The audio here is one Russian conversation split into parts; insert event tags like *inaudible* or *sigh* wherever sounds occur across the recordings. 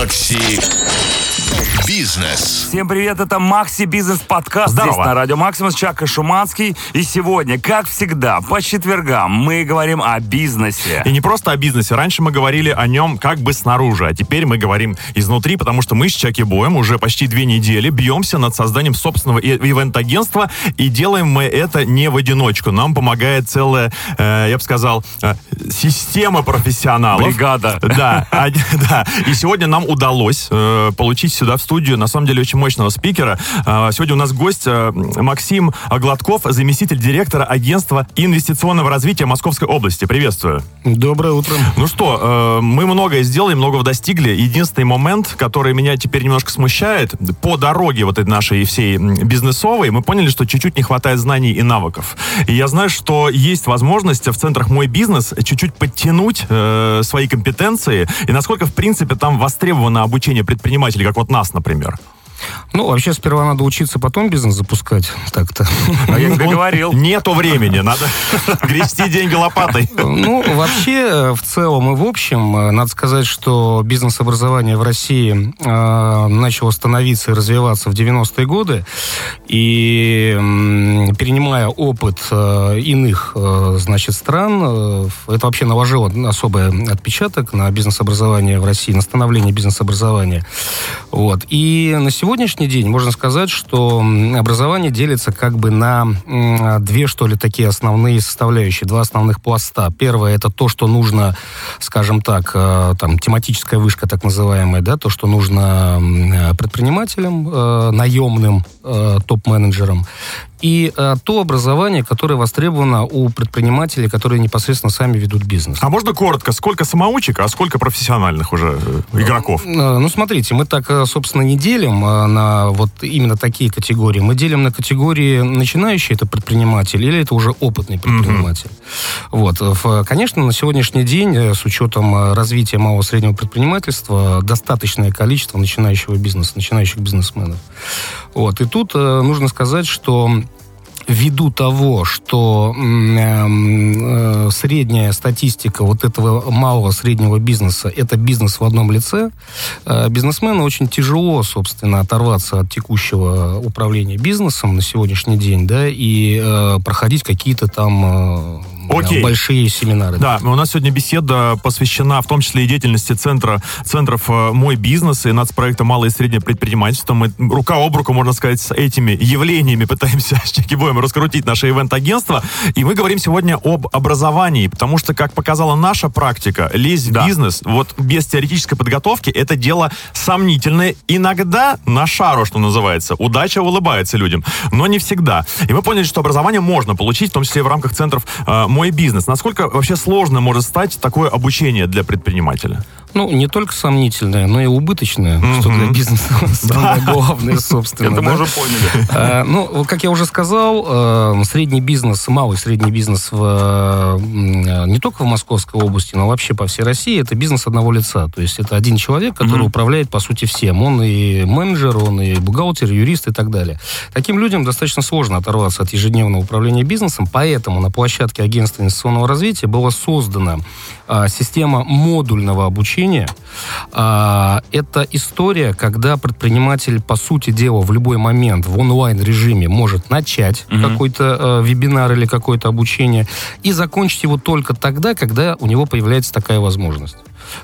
Макси Бизнес. Всем привет, это Макси Бизнес Подкаст. Здорово. Здесь на Радио Максимус Чак и Шуманский. И сегодня, как всегда, по четвергам мы говорим о бизнесе. И не просто о бизнесе. Раньше мы говорили о нем как бы снаружи, а теперь мы говорим изнутри, потому что мы с Чаки Боем уже почти две недели бьемся над созданием собственного ивент-агентства, и делаем мы это не в одиночку. Нам помогает целая, э, я бы сказал, э, система профессионалов. Бригада. Да, а- *laughs* да. И сегодня нам удалось э, получить сюда в студию, на самом деле, очень мощного спикера. Э, сегодня у нас гость э, Максим Гладков, заместитель директора агентства инвестиционного развития Московской области. Приветствую. Доброе утро. Ну что, э, мы многое сделали, многого достигли. Единственный момент, который меня теперь немножко смущает, по дороге вот этой нашей всей бизнесовой, мы поняли, что чуть-чуть не хватает знаний и навыков. И я знаю, что есть возможность в центрах «Мой бизнес» чуть-чуть подтянуть э, свои компетенции, и насколько, в принципе, там востребовано обучение предпринимателей, как вот нас, например. Ну, вообще, сперва надо учиться, потом бизнес запускать. Так-то. А я тебе говорил. Нету времени, надо *laughs* грести деньги лопатой. Ну, вообще, э, в целом и в общем, э, надо сказать, что бизнес-образование в России э, начало становиться и развиваться в 90-е годы. И м, перенимая опыт э, иных, э, значит, стран, э, это вообще наложило особый отпечаток на бизнес-образование в России, на становление бизнес-образования. Вот. И на сегодняшний день можно сказать, что образование делится как бы на две, что ли, такие основные составляющие, два основных пласта. Первое – это то, что нужно, скажем так, э, там, тематическая вышка так называемая, да, то, что нужно э, предпринимателям, э, наемным топ-менеджерам, и э, то образование, которое востребовано у предпринимателей, которые непосредственно сами ведут бизнес. А можно коротко, сколько самоучек, а сколько профессиональных уже э, игроков? Э, Ну, смотрите, мы так, э, собственно, не делим на вот именно такие категории. Мы делим на категории начинающий это предприниматель или это уже опытный предприниматель. Вот. э, в- Конечно, на сегодняшний день, с учетом развития малого и среднего предпринимательства, достаточное количество начинающего бизнеса, начинающих бизнесменов. Вот. И тут э, нужно сказать, что ввиду того, что эм, э, средняя статистика вот этого малого среднего бизнеса это бизнес в одном лице, э, бизнесмену очень тяжело, собственно, оторваться от текущего управления бизнесом на сегодняшний день, да, и э, проходить какие-то там Окей. большие семинары. Да, у нас сегодня беседа посвящена в том числе и деятельности центра, центров э, «Мой бизнес» и нацпроекта «Малое и среднее предпринимательство». Мы рука об руку, можно сказать, с этими явлениями пытаемся *laughs* с Чеки Боем раскрутить наше ивент-агентство. И мы говорим сегодня об образовании, потому что, как показала наша практика, лезть Да. в бизнес вот без теоретической подготовки это дело сомнительное. Иногда на шару, что называется. Удача улыбается людям, но не всегда. И мы поняли, что образование можно получить, в том числе в рамках центров э, «Мой бизнес». Насколько вообще сложно может стать такое обучение для предпринимателя? Ну, не только сомнительное, но и убыточное, что для бизнеса самое главное, собственно. Это мы уже поняли. Э, Ну, как я уже сказал, э, средний бизнес, малый средний бизнес э, не только в Московской области, но вообще по всей России, это бизнес одного лица. То есть это один человек, который управляет, по сути, всем. Он и менеджер, он и бухгалтер, юрист и так далее. Таким людям достаточно сложно оторваться от ежедневного управления бизнесом, поэтому на площадке агентства инвестиционного развития была создана а, система модульного обучения. А, это история, когда предприниматель, по сути дела, в любой момент в онлайн-режиме может начать какой-то э, вебинар или какое-то обучение и закончить его только тогда, когда у него появляется такая возможность.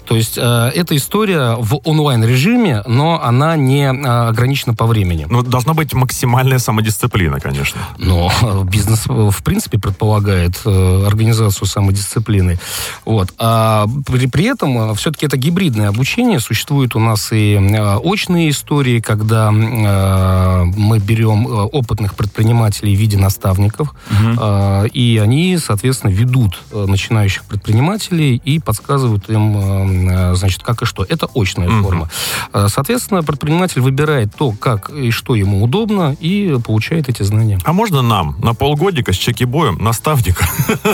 То есть э, эта история в онлайн-режиме, но она не э, ограничена по времени. Ну, должна быть максимальная самодисциплина, конечно. Но э, бизнес, э, в принципе, предполагает э, организацию самодисциплины. Вот. А при, при этом все-таки это гибридное обучение. Существуют у нас и э, очные истории, когда э, мы берем э, опытных предпринимателей в виде наставников, э, и они, соответственно, ведут э, начинающих предпринимателей и подсказывают им, э, э, значит, как и что. Это очная Мгм. форма. Э, Соответственно, предприниматель выбирает то, как и что ему удобно, и получает эти знания. А можно нам на полгодика с Чеки Боем наставника?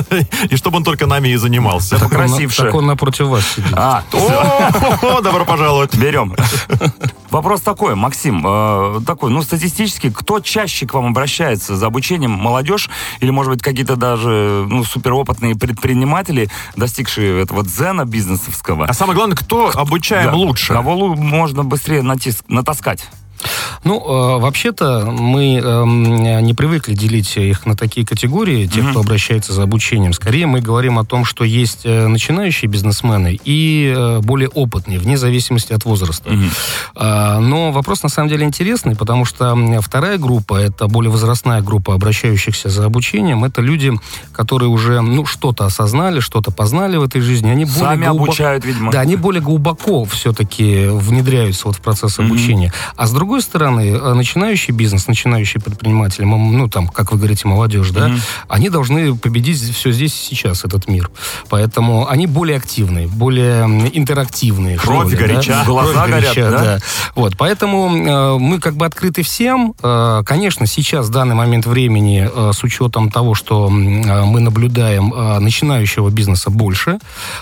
*laughs* И чтобы он только нами и занимался. Так он красивше. Так он напротив вас сидит. А, *laughs* О, добро пожаловать. Берем. Вопрос такой, Максим, э, такой, ну, статистически, кто чаще к вам обращается за обучением? Молодежь или, может быть, какие-то даже, ну, суперопытные предприниматели, достигшие этого дзена бизнесовского, Ленинского. А самое главное, кто обучаем Да. лучше? Кого можно быстрее натис- натаскать? Ну, э, вообще-то мы эм, не привыкли делить их на такие категории, тех, кто обращается за обучением. Скорее мы говорим о том, что есть э, начинающие бизнесмены и э, более опытные, вне зависимости от возраста. А, Но вопрос на самом деле интересный, потому что вторая группа, это более возрастная группа обращающихся за обучением, это люди, которые уже ну, что-то осознали, что-то познали в этой жизни. Они Сами глубоко- обучают, видимо. Да, они более глубоко все-таки внедряются вот в процесс обучения. А с другой стороны, э, начинающий бизнес, начинающие предприниматели, ну там, как вы говорите, молодежь, да, они должны победить все здесь и сейчас, этот мир. Поэтому они более активные, более интерактивные. Кровь ли, да. горяча. Глаза Кровь горят, горяча, да? Вот, поэтому э, мы как бы открыты всем. Э, конечно, сейчас, в данный момент времени, э, с учетом того, что э, мы наблюдаем, э, начинающего бизнеса больше,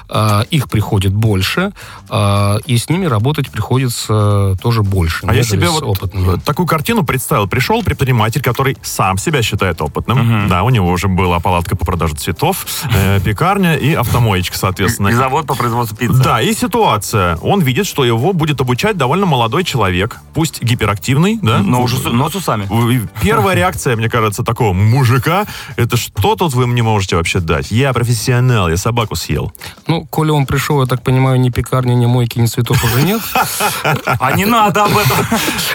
э, их приходит больше, э, и с ними работать приходится тоже больше, А я себе с вот опытными. э, такую картину представил. Пришел предприниматель, который сам себя считает опытным. Да, у него уже была палатка по продаже цветов, э, *laughs* пекарня и автомоечка, соответственно. И завод по производству пиццы. Да, и ситуация. Он видит, что его будет обучать довольно молодой человек, пусть гиперактивный, да? Но уже с- но с усами. Первая реакция, мне кажется, такого мужика, это что тут вы мне можете вообще дать? Я профессионал, я собаку съел. Ну, коли он пришел, я так понимаю, ни пекарни, ни мойки, ни цветов уже нет. *laughs* А не надо об этом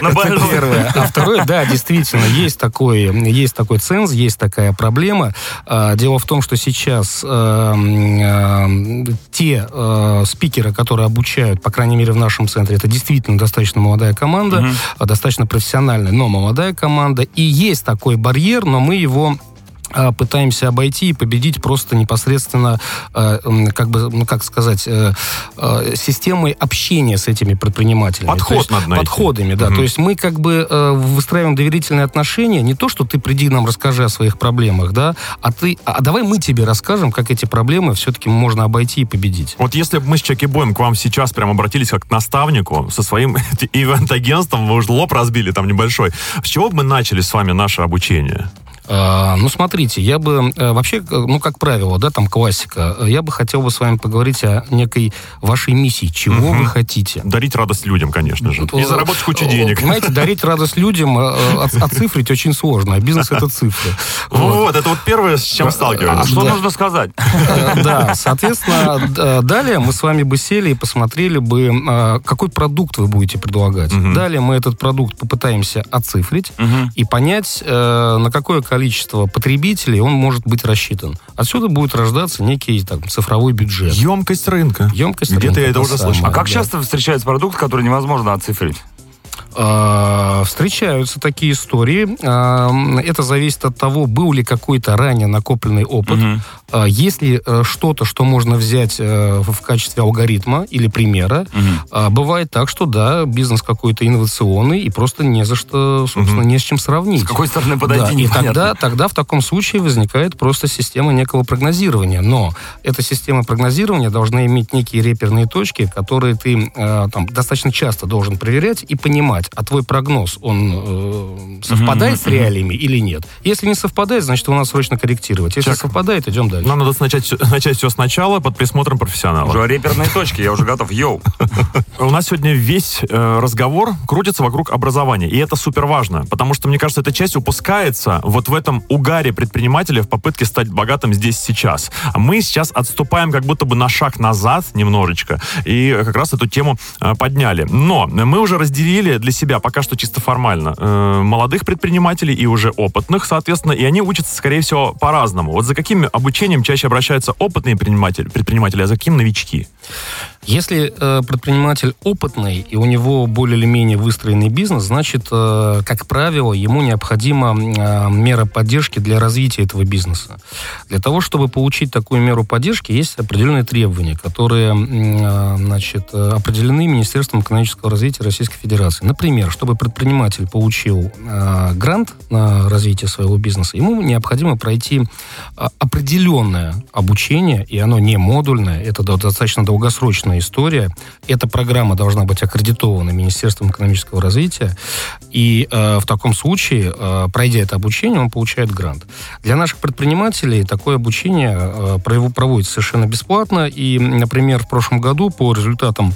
на Это больном. первое. А второе, да, действительно, есть такой, есть такой ценз, есть такая проблема. А, Дело в том, что сейчас э, э, те э, спикеры, которые обучают, по крайней мере, в нашем центре, это действительно достаточно молодая команда, а, достаточно профессиональная, но молодая команда. И есть такой барьер, но мы его пытаемся обойти и победить просто непосредственно, м, как бы, ну как сказать, э, э, системой общения с этими предпринимателями. Подход есть надо найти. Подходами, да. Мгм. То есть мы как бы э, выстраиваем доверительные отношения. Не то, что ты приди нам расскажи о своих проблемах, да, а ты, а давай мы тебе расскажем, как эти проблемы все-таки можно обойти и победить. Вот если бы мы с Чаки Боем к вам сейчас прям обратились как к наставнику со своим *laughs* ивент-агентством, мы уже лоб разбили там небольшой, с чего бы мы начали с вами наше обучение? А, ну, смотрите, я бы э, вообще, э, ну, как правило, да, там классика, э, я бы хотел бы с вами поговорить о некой вашей миссии, чего вы хотите. Дарить радость людям, конечно же. И заработать кучу денег. Понимаете, дарить радость людям, оц- оцифрить очень сложно, а бизнес это цифры. Вот. Это вот первое, с чем А сталкиваемся. что нужно сказать? Да, соответственно, далее мы с вами бы сели и посмотрели бы, какой продукт вы будете предлагать. Далее мы этот продукт попытаемся оцифрить и понять, на какое количество потребителей он может быть рассчитан. Отсюда будет рождаться некий там, цифровой бюджет. Емкость рынка. Емкость Где-то рынка, я это то уже самое. слышал. А как Да. часто встречается продукт, который невозможно оцифрить? А, Встречаются такие истории. А, Это зависит от того, был ли какой-то ранее накопленный опыт. А, Есть ли э, что-то, что можно взять э, в качестве алгоритма или примера. А, Бывает так, что да, бизнес какой-то инновационный и просто не за что, собственно, не с чем сравнить. С какой стороны подойти, Да, и тогда, тогда в таком случае возникает просто система некого прогнозирования. Но эта система прогнозирования должна иметь некие реперные точки, которые ты э, там, достаточно часто должен проверять и понимать, а твой прогноз, он э, совпадает с реалиями или нет. Если не совпадает, значит, его надо срочно корректировать. Если Чак. совпадает, идем дальше. Нам надо начать, *laughs* начать все сначала под присмотром профессионала. Уже реперные точки, я уже готов. Йоу. *laughs* У нас сегодня весь э, разговор крутится вокруг образования. И это супер важно, потому что, мне кажется, эта часть упускается вот в этом угаре предпринимателя в попытке стать богатым здесь сейчас. А мы сейчас отступаем как будто бы на шаг назад немножечко и как раз эту тему э, подняли. Но мы уже разделили для себя пока что чисто формально э, молодых предпринимателей и уже опытных, соответственно, и они учатся, скорее всего, по-разному. Вот за каким обучением чаще обращаются опытные предприниматели, предприниматели а за каким новички? Если э, предприниматель опытный и у него более или менее выстроенный бизнес, значит, э, как правило, ему необходима э, мера поддержки для развития этого бизнеса. Для того, чтобы получить такую меру поддержки, есть определенные требования, которые э, значит, определены Министерством экономического развития Российской Федерации. Например, чтобы предприниматель получил э, грант на развитие своего бизнеса, ему необходимо пройти э, определенное обучение, и оно не модульное, это до- достаточно долго долгосрочная история. Эта программа должна быть аккредитована Министерством экономического развития. И э, в таком случае, э, пройдя это обучение, он получает грант. Для наших предпринимателей такое обучение э, проводится совершенно бесплатно. И, например, в прошлом году по результатам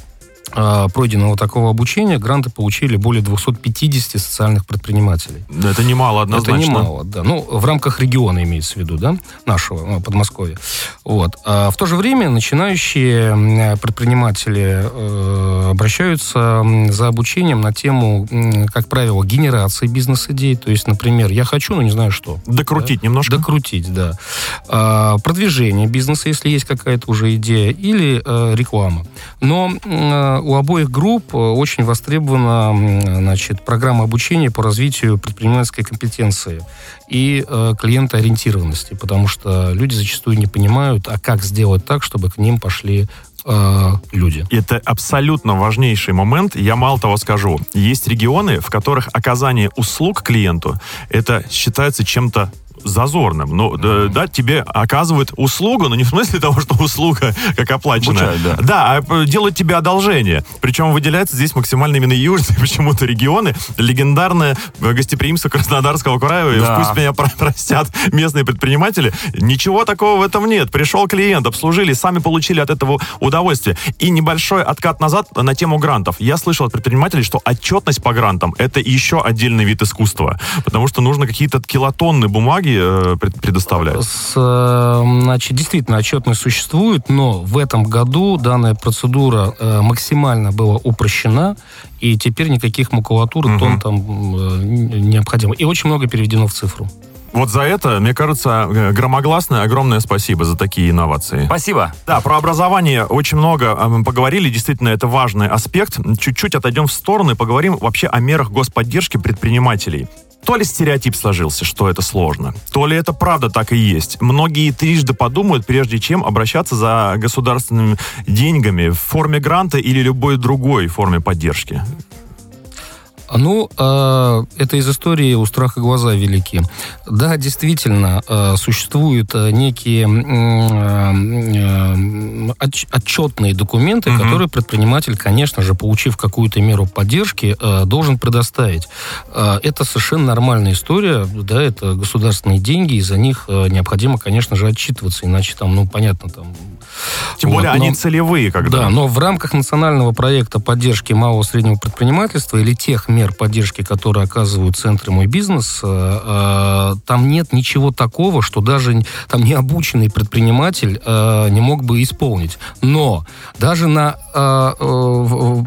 пройденного такого обучения гранты получили более 250 социальных предпринимателей. Это немало, однозначно. Это немало, да. Ну, в рамках региона имеется в виду, да, нашего, ну, Подмосковья. Вот. А в то же время начинающие предприниматели э, обращаются за обучением на тему, как правило, генерации бизнес-идей. То есть, например, я хочу, но не знаю что. Докрутить да? немножко? Докрутить, да. А, продвижение бизнеса, если есть какая-то уже идея, или э, реклама. Но э, у обоих групп э, очень востребована значит, программа обучения по развитию предпринимательской компетенции и э, клиентоориентированности, потому что люди зачастую не понимают, а как сделать так, чтобы к ним пошли э, люди. Это абсолютно важнейший момент. Я мало того скажу. Есть регионы, в которых оказание услуг клиенту это считается чем-то зазорным. Ну, да, да, тебе оказывают услугу, но не в смысле *laughs* того, что услуга как оплаченная. Да. Да, а делают тебе одолжение. Причем выделяется здесь максимально именно южные *laughs* почему-то регионы. Легендарное гостеприимство Краснодарского края. Да. Пусть меня *laughs* простят местные предприниматели. Ничего такого в этом нет. Пришел клиент, обслужили, сами получили от этого удовольствие. И небольшой откат назад на тему грантов. Я слышал от предпринимателей, что отчетность по грантам это еще отдельный вид искусства. Потому что нужно какие-то килотонны бумаги услуги э, предоставляют? С, э, значит, действительно, отчетность существует, но в этом году данная процедура э, максимально была упрощена, и теперь никаких макулатур, угу. тон там необходимо. И очень много переведено в цифру. Вот за это, мне кажется, громогласное огромное спасибо за такие инновации. Спасибо. Да, про образование очень много поговорили. Действительно, это важный аспект. Чуть-чуть отойдем в сторону и поговорим вообще о мерах господдержки предпринимателей. То ли стереотип сложился, что это сложно, то ли это правда так и есть. Многие трижды подумают, прежде чем обращаться за государственными деньгами в форме гранта или любой другой форме поддержки. Ну, э, это из истории «У страха глаза велики». Да, действительно, э, существуют некие э, отч отчетные документы, угу. которые предприниматель, конечно же, получив какую-то меру поддержки, э, должен предоставить. Э, это совершенно нормальная история, да, это государственные деньги, и за них э, необходимо, конечно же, отчитываться, иначе там, ну, понятно, там тем вот, более но, они целевые, когда. Да, но в рамках национального проекта поддержки малого и среднего предпринимательства или тех мер поддержки, которые оказывают центры «Мой бизнес», э, э, там нет ничего такого, что даже там необученный предприниматель э, не мог бы исполнить. Но даже на,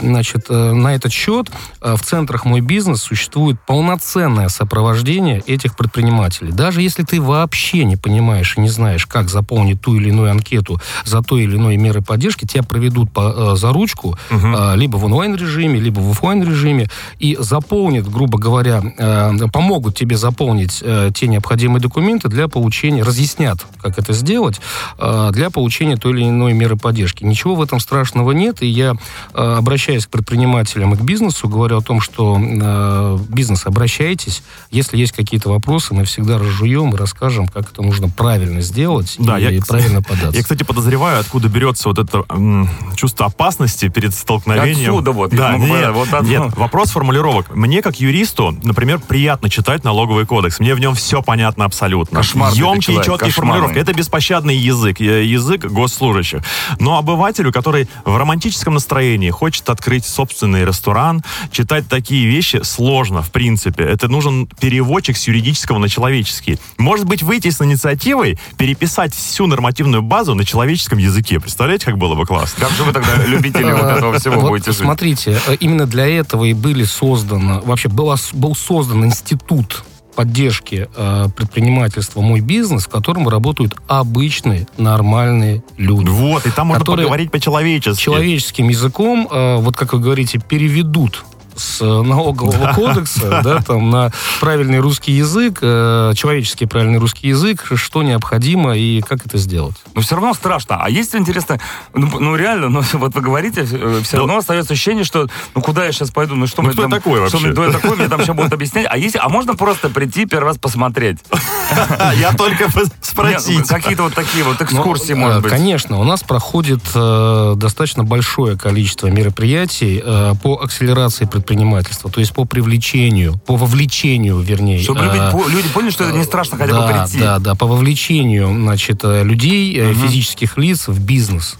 значит, э, на этот счет э, в центрах «Мой бизнес» существует полноценное сопровождение этих предпринимателей. Даже если ты вообще не понимаешь и не знаешь, как заполнить ту или иную анкету за той или иной меры поддержки, тебя проведут по, э, за ручку угу. э, либо в онлайн-режиме, либо в офлайн режиме и заполнят, грубо говоря, э, помогут тебе заполнить э, те необходимые документы для получения, разъяснят, как это сделать, э, для получения той или иной меры поддержки. Ничего в этом страшного нет, и я, э, обращаясь к предпринимателям и к бизнесу, говорю о том, что э, бизнес, обращайтесь, если есть какие-то вопросы, мы всегда разжуем и расскажем, как это нужно правильно сделать да, и я, правильно *laughs* податься. Я, кстати, подозреваю, откуда берется вот это м, чувство опасности перед столкновением. Отсюда вот. Да, нет, нет, вот нет, вопрос формулировок. Мне, как юристу, например, приятно читать налоговый кодекс. Мне в нем все понятно абсолютно. Кошмарный Емкие и четкие формулировки. Это беспощадный язык, язык госслужащих. Но обывателю, который в романтическом настроении хочет открыть собственный ресторан, читать такие вещи сложно, в принципе. Это нужен переводчик с юридического на человеческий. Может быть, выйти с инициативой, переписать всю нормативную базу на человеческом языке. Представляете, как было бы классно? Как же вы тогда любители вот этого всего будете жить? Смотрите, э, именно для этого и были созданы, вообще был создан институт поддержки э, предпринимательства «Мой бизнес», в котором работают обычные, нормальные люди. Вот, и там можно поговорить по-человечески. Человеческим языком, э, вот как вы говорите, переведут с налогового кодекса, да, там, на правильный русский язык, э, человеческий правильный русский язык, что необходимо и как это сделать. Но все равно страшно. А есть интересно, ну, ну реально, ну *laughs* вот вы говорите, э, все равно остается ощущение, что ну куда я сейчас пойду, ну что Ну, мне кто там, такой что вообще? мне- кто я такой, мне там сейчас будут объяснять. А есть, а можно просто прийти первый раз посмотреть? *laughs* Я только *laughs* Нет, спросить. Какие-то вот такие вот Ну, экскурсии, э, может быть. Конечно, у нас проходит э, достаточно большое количество мероприятий э, по акселерации предпринимательства, то есть по привлечению, по вовлечению, вернее. Чтобы э, люди, по- люди поняли, что это не страшно хотя бы да, прийти. Да, да, по вовлечению, значит, э, людей, э, физических лиц в бизнес.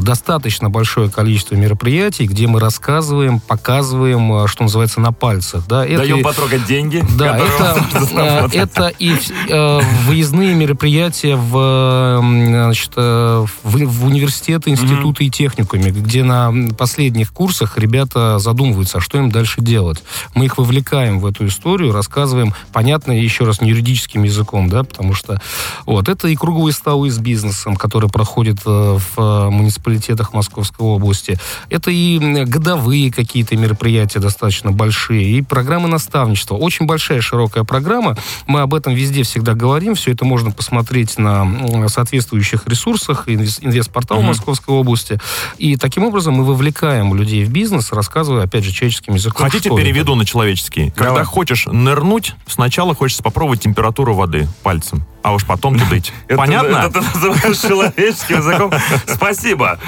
Достаточно большое количество мероприятий, где мы рассказываем, показываем, э, что называется, на пальцах. Да, Это Даем и- потрогать деньги. да, это, *laughs* э, это и э, выездные мероприятия в, значит, э, в, в университеты, институты и техникуме, где на последних курсах ребята задумываются, а что им дальше делать. Мы их вовлекаем в эту историю, рассказываем, понятно, еще раз, не юридическим языком, да, потому что вот, это и круглые столы с бизнесом, которые проходят э, в э, муниципалитетах Московской области. Это и годовые какие-то мероприятия достаточно большие, и программы наставничества. Очень большая, широкая программа. Мы об этом везде всегда говорим. Все это можно посмотреть на соответствующих ресурсах, инвес- инвестпортал Московской области. И таким образом мы вовлекаем людей в бизнес, рассказывая, опять же, человеческим языком. Хотите, что это. переведу на человеческий? Когда Давай. хочешь нырнуть, сначала хочется попробовать температуру воды пальцем, а уж потом туда идти. Это- Понятно? Это ты называешь человеческим языком. *laughs* Спасибо.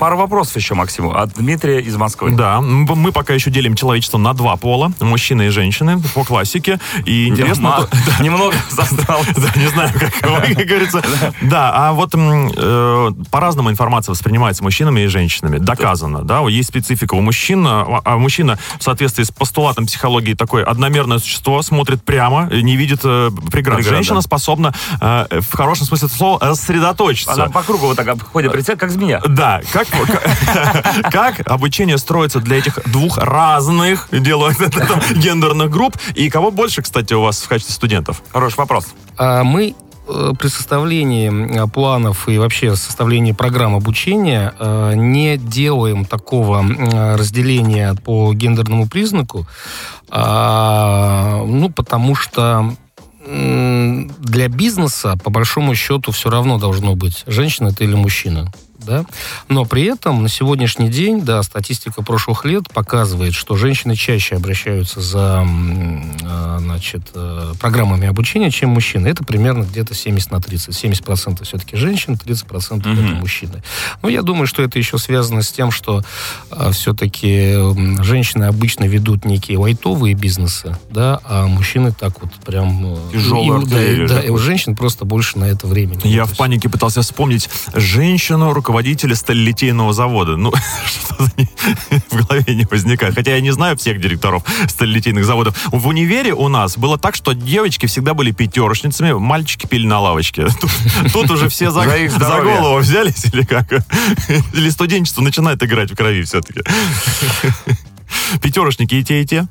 Пару вопросов еще, Максиму, от Дмитрия из Москвы. Да, мы пока еще делим человечество на два пола, мужчины и женщины, по классике. И интересно... *laughs* Немного *laughs* застрял. Да, не знаю, как, как *laughs* говорится. Да, а вот э, по-разному информация воспринимается мужчинами и женщинами. Доказано, да, есть специфика у мужчин. А а мужчина в соответствии с постулатом психологии такое одномерное существо, смотрит прямо, не видит э, преград. Женщина способна э, в хорошем смысле слова сосредоточиться. Она по кругу вот так обходит как змея. Да, как, *laughs* как, обучение строится для этих двух разных делаю, гендерных групп, и кого больше, кстати, у вас в качестве студентов? Хороший вопрос. А мы э, при составлении э, планов и вообще составлении программ обучения э, не делаем такого разделения по гендерному признаку, а, ну, потому что для бизнеса, по большому счету, все равно должно быть, женщина это или мужчина. Да? Но при этом на сегодняшний день, да, статистика прошлых лет показывает, что женщины чаще обращаются за э, значит, э, программами обучения, чем мужчины. Это примерно где-то 70 на 30. 70% все-таки женщин, 30% это Мгм. мужчины. Но я думаю, что это еще связано с тем, что все-таки женщины обычно ведут некие лайтовые бизнесы, да, а мужчины так вот прям... э, Тяжелую и- да, да, и у женщин просто больше на это времени. Я в панике пытался вспомнить женщину, руководителя сталелитейного завода. Ну, *laughs* что-то в голове не возникает. Хотя я не знаю всех директоров сталелитейных заводов. В универе у нас было так, что девочки всегда были пятерочницами, мальчики пили на лавочке. *laughs* Тут, тут уже все за, За за голову взялись или как? *laughs* Или студенчество начинает играть в крови все-таки? Пятерочники и те, и те?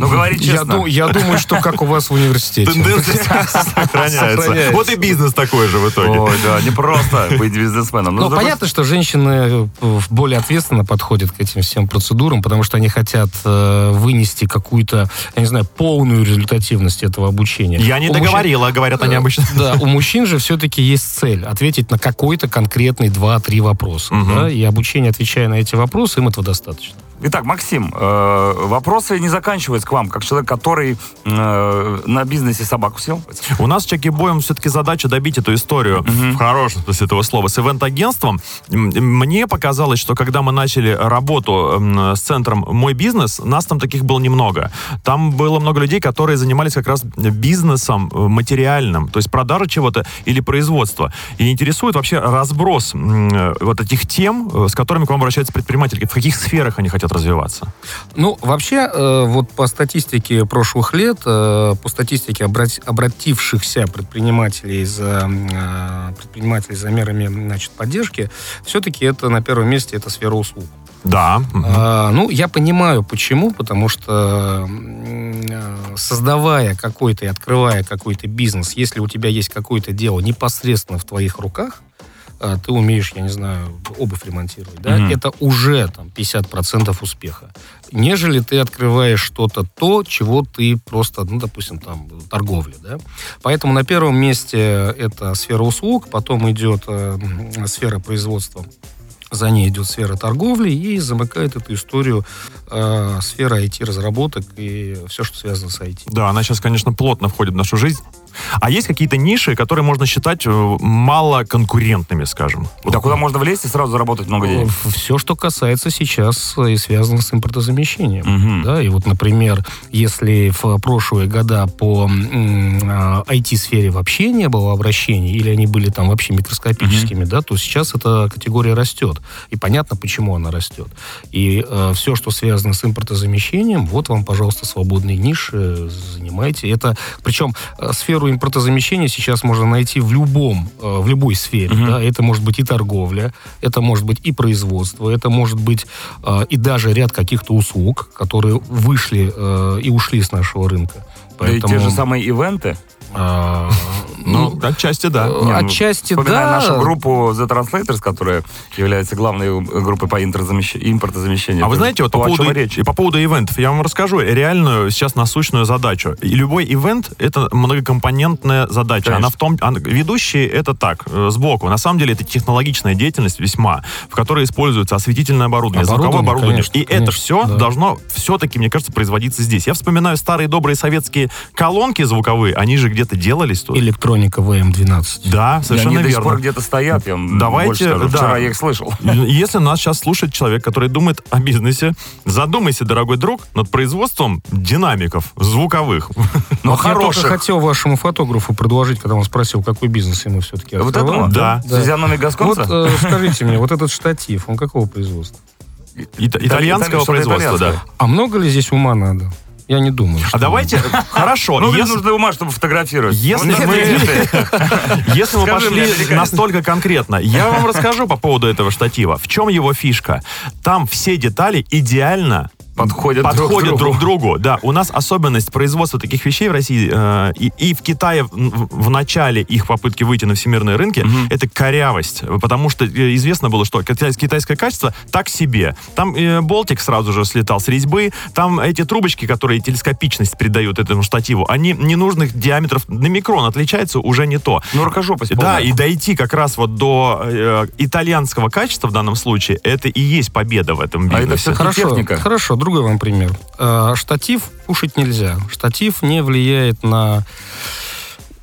Ну, говори честно. я думаю, что как у вас в университете. Тенденция сохраняется. Вот и бизнес такой же в итоге. Ой, да, не просто быть бизнесменом. Ну, понятно, что женщины э, более ответственно подходят к этим всем процедурам, потому что они хотят э, вынести какую-то, я не знаю, полную результативность этого обучения. Я не договорила, говорят они обычно. Да, у мужчин же все-таки есть цель ответить на какой-то конкретный два-три вопроса. Мгм. да, и обучение, отвечая на эти вопросы, им этого достаточно достаточно. Итак, Максим, э, вопросы не заканчиваются к вам, как человек, который э, на бизнесе собаку сел. У нас с Чаки Боем все-таки задача добить эту историю в хорошем смысле этого слова с ивент-агентством. Мне показалось, что когда мы начали работу с центром «Мой бизнес», нас там таких было немного. Там было много людей, которые занимались как раз бизнесом э, материальным, то есть продажа чего-то или производство. И интересует вообще разброс э, вот этих тем, э, с которыми к вам обращаются предприниматели. В каких сферах они хотят развиваться? Ну, вообще, э, вот по статистике прошлых лет, э, по статистике обрат- обратившихся предпринимателей за, э, предпринимателей за мерами значит, поддержки, все-таки это на первом месте это сфера услуг. Да. А, ну, я понимаю, почему, потому что создавая какой-то и открывая какой-то бизнес, если у тебя есть какое-то дело непосредственно в твоих руках, а, ты умеешь, я не знаю, обувь ремонтировать, да, Мгм. это уже там 50% успеха. Нежели ты открываешь что-то то, чего ты просто, ну, допустим, там, торговля, да. Поэтому на первом месте это сфера услуг, потом идет э, сфера производства за ней идет сфера торговли и замыкает эту историю э, сфера IT-разработок и все, что связано с IT. Да, она сейчас, конечно, плотно входит в нашу жизнь. А есть какие-то ниши, которые можно считать э, малоконкурентными, скажем? Да куда можно влезть и сразу заработать много денег? Все, что касается сейчас э, и связано с импортозамещением. Мгм. Да, и вот, например, если в прошлые года по м, а, IT-сфере вообще не было обращений, или они были там вообще микроскопическими, да, то сейчас эта категория растет. И понятно, почему она растет. И все, что связано с импортозамещением, вот вам, пожалуйста, свободные ниши, занимайте. Это, причем э, сферу импортозамещения сейчас можно найти в любом, э, в любой сфере. Мгм. Да, это может быть и торговля, это может быть и производство, это может быть э, и даже ряд каких-то услуг, которые вышли э, и ушли с нашего рынка. Да и те же самые ивенты. А, Ну, ну, отчасти да. э, ну, отчасти да. нашу группу The Translators, которая является главной группой по импортозамещению. А вы знаете, вот по поводу, и по поводу ивентов, я вам расскажу реальную сейчас насущную задачу. И любой ивент — это многокомпонентная задача. Она в том... ведущие — это так, э, сбоку. На самом деле это технологичная деятельность весьма, в которой используется осветительное оборудование, звуковое Оборудование, и это все должно все-таки, мне кажется, производиться здесь. Я вспоминаю старые добрые советские колонки звуковые, они же где-то делались тут. Электроника ВМ-12. Да, совершенно они до сих верно. пор где-то стоят, я Давайте, больше скажу. да. Вчера я их слышал. Если нас сейчас слушает человек, который думает о бизнесе, задумайся, дорогой друг, над производством динамиков звуковых. *laughs* Но Вот Я хороших. только хотел вашему фотографу предложить, когда он спросил, какой бизнес ему все-таки Вот этому? Да. С физиономией Вот э, скажите мне, вот этот штатив, он какого производства? Ит- итальянского что-то производства, да. А много ли здесь ума надо? Я не думаю. А давайте, хорошо, Ну, если- нужно ума, чтобы фотографировать. Если мы- *laughs* Если мне, пошли настолько конкретно, я вам расскажу по поводу этого штатива. В чем его фишка? Там все детали идеально Подходят друг к подходят другу. друг другу. Да, у нас особенность производства таких вещей в России э, и, и в Китае в, в начале их попытки выйти на всемирные рынки это корявость, потому что э, известно было, что китай- китайское качество так себе. Там э, болтик сразу же слетал с резьбы, там эти трубочки, которые телескопичность придают этому штативу, они ненужных диаметров на микрон отличаются уже не то. Ну, рукожопость Да, полная. и дойти как раз вот до э, итальянского качества в данном случае, это и есть победа в этом А это бизнесе. всё Хорошо, техника. хорошо, другой вам пример. Э, штатив кушать нельзя. Штатив не влияет на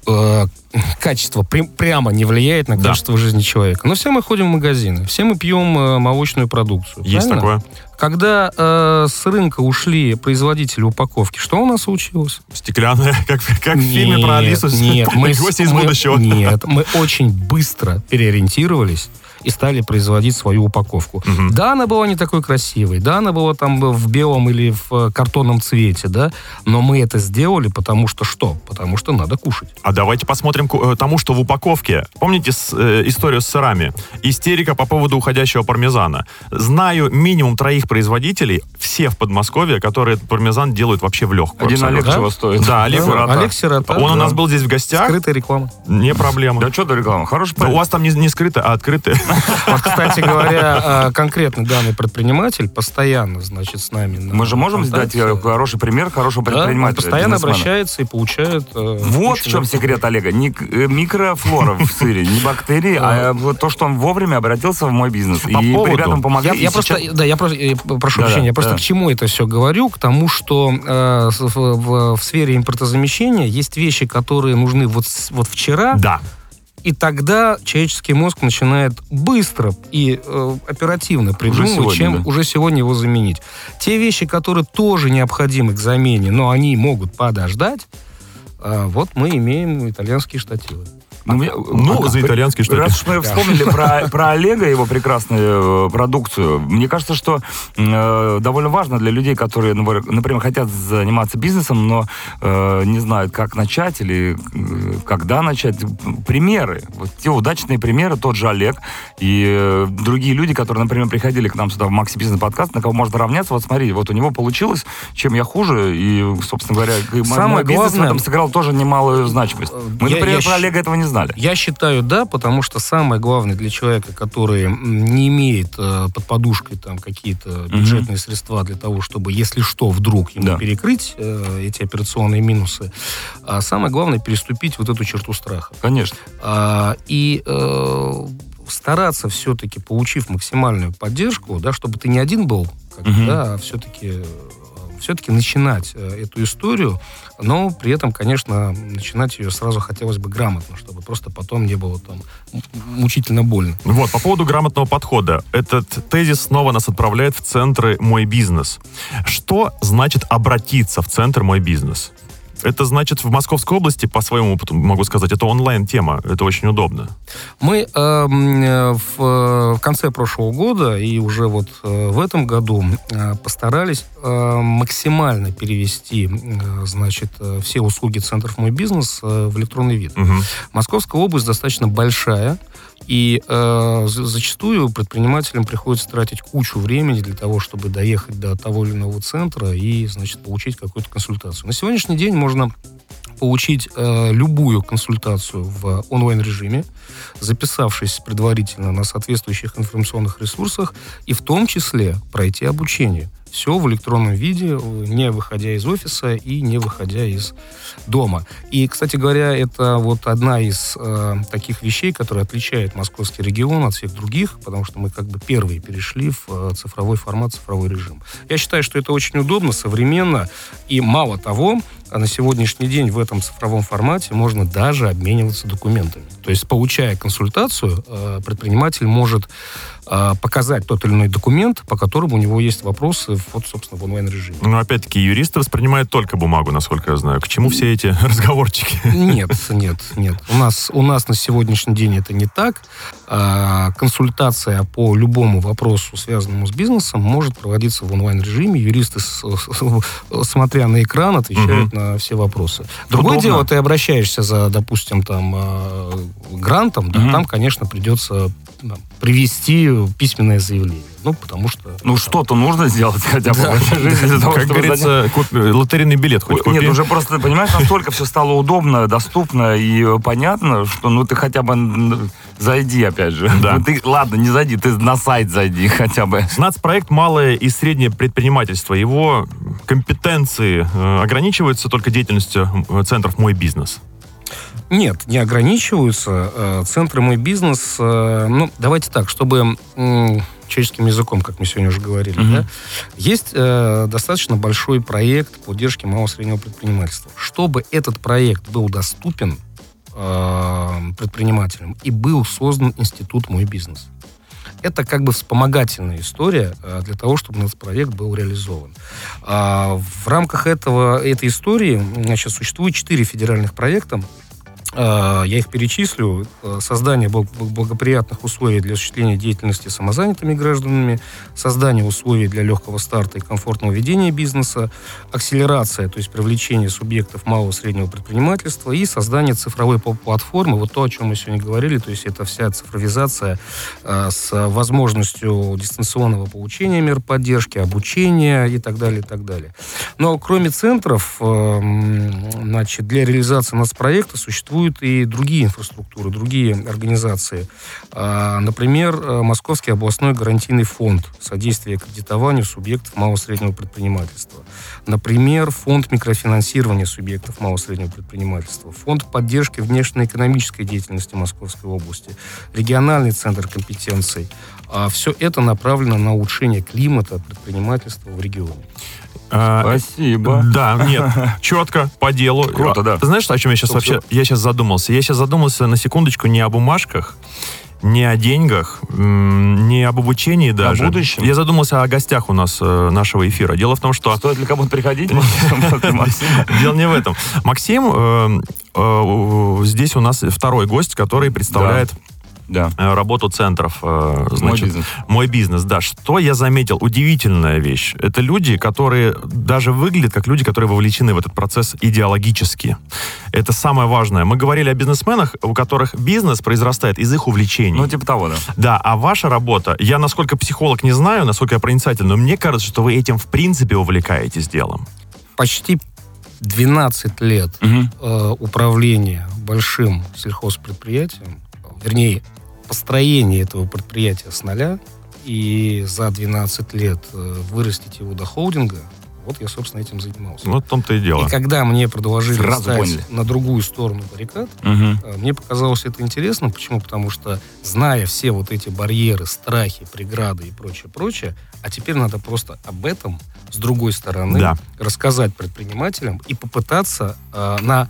э, качество, прям- прямо не влияет на Да. качество жизни человека. Но все мы ходим в магазины, все мы пьем э, молочную продукцию. Есть правильно? такое. Когда э, с рынка ушли производители упаковки, что у нас случилось? Стеклянная, *laughs* как, как в фильме про Нет, Алису. Нет, *laughs* мы, Гости из мы- будущего. Нет, мы очень быстро переориентировались и стали производить свою упаковку. Мгм. Да, она была не такой красивой, да, она была там в белом или в э, картонном цвете, да, но мы это сделали, потому что что? Потому что надо кушать. А давайте посмотрим ку- э, тому, что в упаковке. Помните с- э, историю с сырами? Истерика по поводу уходящего пармезана. Знаю минимум троих производителей, все в Подмосковье, которые этот пармезан делают вообще в легкую. Один Олег Да? чего стоит? Да, Олег Да, Сирота. Олег Сирота. Он у да. нас был здесь в гостях. Скрытая реклама. Не проблема. Да что до рекламы? Хороший Но у вас там не, не скрыто, а открыто. *laughs* Вот, кстати говоря, э, конкретно данный предприниматель постоянно, значит, с нами. на Мы же можем дать э, хороший пример хорошего предпринимателя. постоянно обращается и получает... э, Вот в чем секрет Олега. Не э, микрофлора в сыре, не бактерии, а вот то, что он вовремя обратился в мой бизнес. По И поводу- ребятам помогли. Я, и я сейчас- просто, да, я э, прошу Да, прощения, я просто да. к чему это все говорю? К тому, что э, в, в- в сфере импортозамещения есть вещи, которые нужны вот вчера, Да. И тогда человеческий мозг начинает быстро и э, оперативно придумывать, сегодня, чем да. уже сегодня его заменить. Те вещи, которые тоже необходимы к замене, но они могут подождать, э, вот мы имеем итальянские штативы. Ну, мне- Ну, а, за итальянский что Раз уж мы вспомнили про, про Олега, его прекрасную э, продукцию, мне кажется, что э, довольно важно для людей, которые, например, например, хотят заниматься бизнесом, но э, не знают, как начать или э, когда начать. Примеры. Вот те удачные примеры, тот же Олег и э, другие люди, которые, например, приходили к нам сюда в Макси Бизнес подкаст, на кого можно равняться. Вот смотри, вот у него получилось, чем я хуже, и, собственно говоря, мой- Самое мой бизнес в главное- этом сыграл тоже немалую значимость. Мы, Я- например, я про Олега этого не знали. Знали. Я считаю, да, потому что самое главное для человека, который не имеет э, под подушкой там какие-то бюджетные средства для того, чтобы, если что, вдруг ему Да. перекрыть э, эти операционные минусы, а самое главное переступить вот эту черту страха. Конечно. А, и э, стараться все-таки, получив максимальную поддержку, да, чтобы ты не один был, как Мгм. да, а все-таки все-таки начинать э, эту историю, но при этом, конечно, начинать ее сразу хотелось бы грамотно, чтобы просто потом не было там мучительно больно. Вот, по поводу грамотного подхода. Этот тезис снова нас отправляет в центры «Мой бизнес». Что значит обратиться в центр «Мой бизнес»? Это значит в Московской области, по своему опыту могу сказать, это онлайн-тема, это очень удобно. Мы э, м, э, в, э, в конце прошлого года и уже вот э, в этом году э, постарались максимально перевести, значит, все услуги центров «Мой бизнес» в электронный вид. Мгм. Московская область достаточно большая, и э, за- зачастую предпринимателям приходится тратить кучу времени для того, чтобы доехать до того или иного центра и, значит, получить какую-то консультацию. На сегодняшний день можно получить э, любую консультацию в онлайн-режиме, записавшись предварительно на соответствующих информационных ресурсах, и в том числе пройти обучение. Все в электронном виде, не выходя из офиса и не выходя из дома. И, кстати говоря, это вот одна из э, таких вещей, которая отличает московский регион от всех других, потому что мы как бы первые перешли в э, цифровой формат, цифровой режим. Я считаю, что это очень удобно, современно, и мало того, на сегодняшний день в этом цифровом формате можно даже обмениваться документами. То есть, получая консультацию, э, предприниматель может показать тот или иной документ, по которому у него есть вопросы, вот, собственно, в онлайн-режиме. Но опять-таки юристы воспринимают только бумагу, насколько я знаю. К чему все эти *laughs* разговорчики? Нет, нет, нет. У нас, у нас на сегодняшний день это не так. А, консультация по любому вопросу, связанному с бизнесом, может проводиться в онлайн-режиме. Юристы, смотря на экран, отвечают на все вопросы. Другое Удобно. дело, ты обращаешься за, допустим, там, а, грантом, да, там, конечно, придется да, привести письменное заявление. Ну, потому что... Ну, что-то нужно сделать хотя бы того, Как говорится, купи- лотерейный билет хоть Нет, купи. уже просто, понимаешь, настолько все стало удобно, доступно и э, понятно, что ну ты хотя бы зайди, опять же. Да. Ну, ты, ладно, не зайди, ты на сайт зайди хотя бы. Нацпроект «Малое и среднее предпринимательство». Его компетенции э, ограничиваются только деятельностью э, центров «Мой бизнес». Нет, не ограничиваются. Э, Центры «Мой бизнес», э, ну, давайте так, чтобы человеческим языком, как мы сегодня уже говорили, Мгм. да, есть э, достаточно большой проект поддержки малого и среднего предпринимательства. Чтобы этот проект был доступен э, предпринимателям и был создан институт «Мой бизнес». Это как бы вспомогательная история э, для того, чтобы этот проект был реализован. А, В рамках этого, этой истории значит, существует четыре федеральных проекта. А, Я их перечислю. Э, Создание бл- бл- благоприятных условий для осуществления деятельности самозанятыми гражданами, создание условий для легкого старта и комфортного ведения бизнеса, акселерация, то есть привлечение субъектов малого и среднего предпринимательства и создание цифровой пл- платформы. Вот то, о чем мы сегодня говорили, то есть это вся цифровизация э, с возможностью дистанционного получения мер поддержки, обучения и так далее, и так далее. Но кроме центров, э, значит, для реализации нацпроекта существуют и другие инфраструктуры, другие организации. А, Например, э, Московский областной гарантийный фонд содействия кредитованию субъектов малого среднего предпринимательства. Например, фонд микрофинансирования субъектов малого среднего предпринимательства. Фонд поддержки внешнеэкономической деятельности Московской области. Региональный центр компетенций. Все это направлено на улучшение климата предпринимательства в регионе. А, Спасибо. Да, нет, четко, по делу. Круто, да. Ты знаешь, о чем я сейчас вообще, я сейчас задумался? Я сейчас задумался на секундочку не о бумажках, не о деньгах, не об обучении даже. будущем? Я задумался о гостях у нас э, нашего эфира. Дело в том, что... Стоит ли кому-то приходить? *laughs* Дело не в этом. Максим, э, э, здесь у нас второй гость, который представляет Да. э, работу центров. э, Мой значит, бизнес. Мой бизнес, да. Что я заметил? Удивительная вещь. Это люди, которые даже выглядят как люди, которые вовлечены в этот процесс идеологически. Это самое важное. Мы говорили о бизнесменах, у которых бизнес произрастает из их увлечений. Ну, типа того, да. Да, а ваша работа, я насколько психолог не знаю, насколько я проницательный, но мне кажется, что вы этим в принципе увлекаетесь делом. Почти 12 лет Мгм. э, управления большим сельхозпредприятием, вернее, построение этого предприятия с нуля и за 12 лет э, вырастить его до холдинга, вот я, собственно, этим занимался. Вот в том-то и дело. И когда мне предложили Сразу стать поняли. на другую сторону баррикад, э, мне показалось это интересно. Почему? Потому что, зная все вот эти барьеры, страхи, преграды и прочее, прочее, а теперь надо просто об этом с другой стороны Да. рассказать предпринимателям и попытаться э, на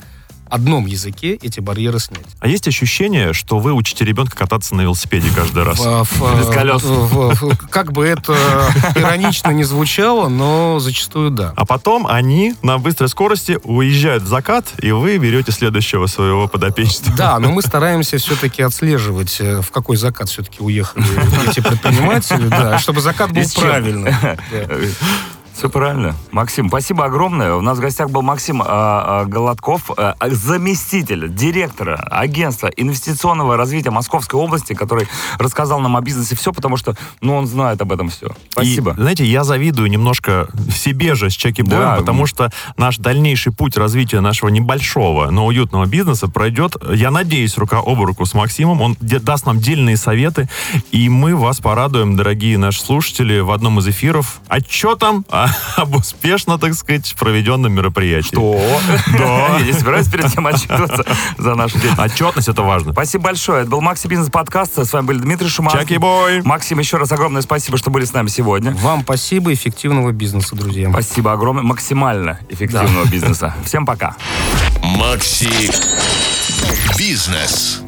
одном языке эти барьеры снять. А есть ощущение, что вы учите ребенка кататься на велосипеде каждый раз? В- Без колес. в- в- как бы это *laughs* иронично не звучало, но зачастую да. А потом они на быстрой скорости уезжают в закат, и вы берете следующего своего подопечного. Да, но мы стараемся все-таки отслеживать, э, в какой закат все-таки уехали эти предприниматели, да, чтобы закат был правильный. *laughs* Все правильно. Максим, спасибо огромное. У нас в гостях был Максим а, а, Голодков, а, заместитель директора агентства инвестиционного развития Московской области, который рассказал нам о бизнесе все, потому что ну, он знает об этом все. Спасибо. И, знаете, я завидую немножко себе же с Чеки Да. потому что наш дальнейший путь развития нашего небольшого, но уютного бизнеса пройдет, я надеюсь, рука об руку с Максимом. Он даст нам дельные советы, и мы вас порадуем, дорогие наши слушатели, в одном из эфиров отчетом о- *laughs* об успешно, так сказать, проведенном мероприятии. Что? *laughs* Да. *laughs* Я не собираюсь перед тем отчитываться за нашу деятельность. Отчетность это важно. Спасибо большое. Это был Макси Бизнес подкаст. С вами был Дмитрий Шуманский. Чаки Бой. Максим, еще раз огромное спасибо, что были с нами сегодня. Вам спасибо, эффективного бизнеса, друзья. Спасибо огромное. Максимально эффективного бизнеса. Всем пока. Макси Бизнес.